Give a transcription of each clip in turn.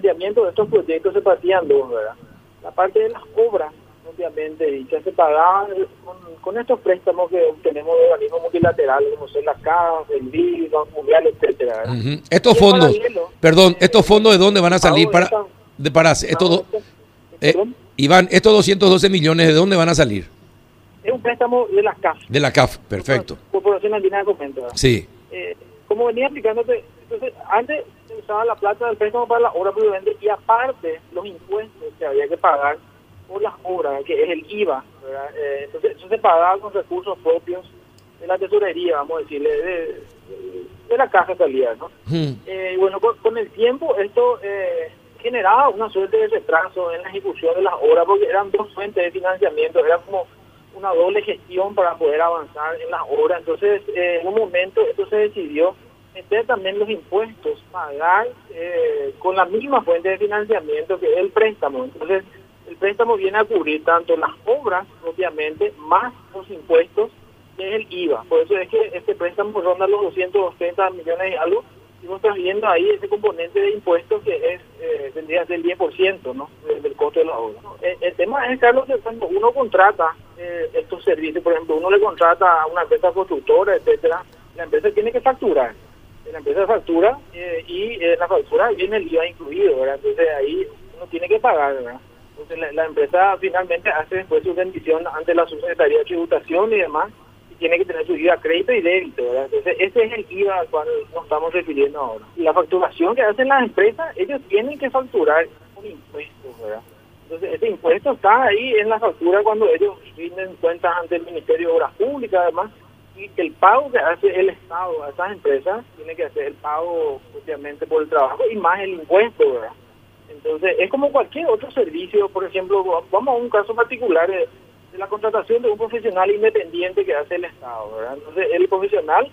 financiamiento de estos proyectos se partían dos, ¿verdad? La parte de las obras, obviamente, ya se pagaban con, con estos préstamos que obtenemos de organismos multilaterales, como son la CAF, el BID, Banco Mundial, etcétera. Estos fondos, paralelo, perdón, eh, estos fondos de dónde van a salir para, esta- de, para estos do- eh. Iván, estos 212 millones de dónde van a salir? Es un préstamo de la CAF. De la CAF, perfecto. Corporación Andina de. Sí. eh, como venía explicándote, entonces antes usaba la plata del préstamo para la obra prudente y aparte los impuestos que había que pagar por las obras, que es el IVA. Eh, entonces eso se pagaba con recursos propios de la tesorería, vamos a decirle, de, de la caja salida, ¿no? Mm. Eh, y bueno, con, con el tiempo esto eh, generaba una suerte de retraso en la ejecución de las obras porque eran dos fuentes de financiamiento, era como una doble gestión para poder avanzar en las obras. Entonces, eh, en un momento esto se decidió también los impuestos, pagar eh, con la misma fuente de financiamiento que el préstamo. Entonces, el préstamo viene a cubrir tanto las obras propiamente más los impuestos que es el IVA. Por eso es que este préstamo ronda los 230 millones y algo. Y vos estás viendo ahí ese componente de impuestos que es eh, tendría que ser el 10% ¿no? del, del costo de la obra. el tema es, Carlos, que cuando uno contrata eh, estos servicios, por ejemplo, uno le contrata a una empresa constructora, etcétera, la empresa tiene que facturar. La empresa factura eh, y eh, la factura viene el IVA incluido, ¿verdad? Entonces ahí uno tiene que pagar, ¿verdad? Entonces la, empresa finalmente hace después su rendición ante la Subsecretaría de Tributación y demás y tiene que tener su IVA crédito y débito, ¿verdad? Entonces ese es el IVA al cual nos estamos refiriendo ahora. Y la facturación que hacen las empresas, ellos tienen que facturar un impuesto, ¿verdad? Entonces ese impuesto está ahí en la factura cuando ellos rinden cuentas ante el Ministerio de Obras Públicas, además, y el pago que hace el Estado a esas empresas tiene que hacer el pago, obviamente, por el trabajo y más el impuesto, ¿verdad? Entonces, es como cualquier otro servicio, por ejemplo, vamos a un caso particular de, de la contratación de un profesional independiente que hace el Estado, ¿verdad? Entonces, el profesional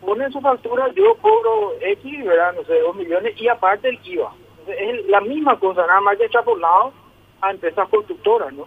pone en su factura, yo cobro X. No sé, dos millones y aparte el IVA. Entonces, es la misma cosa, nada más que extrapolado a empresas constructoras, ¿no?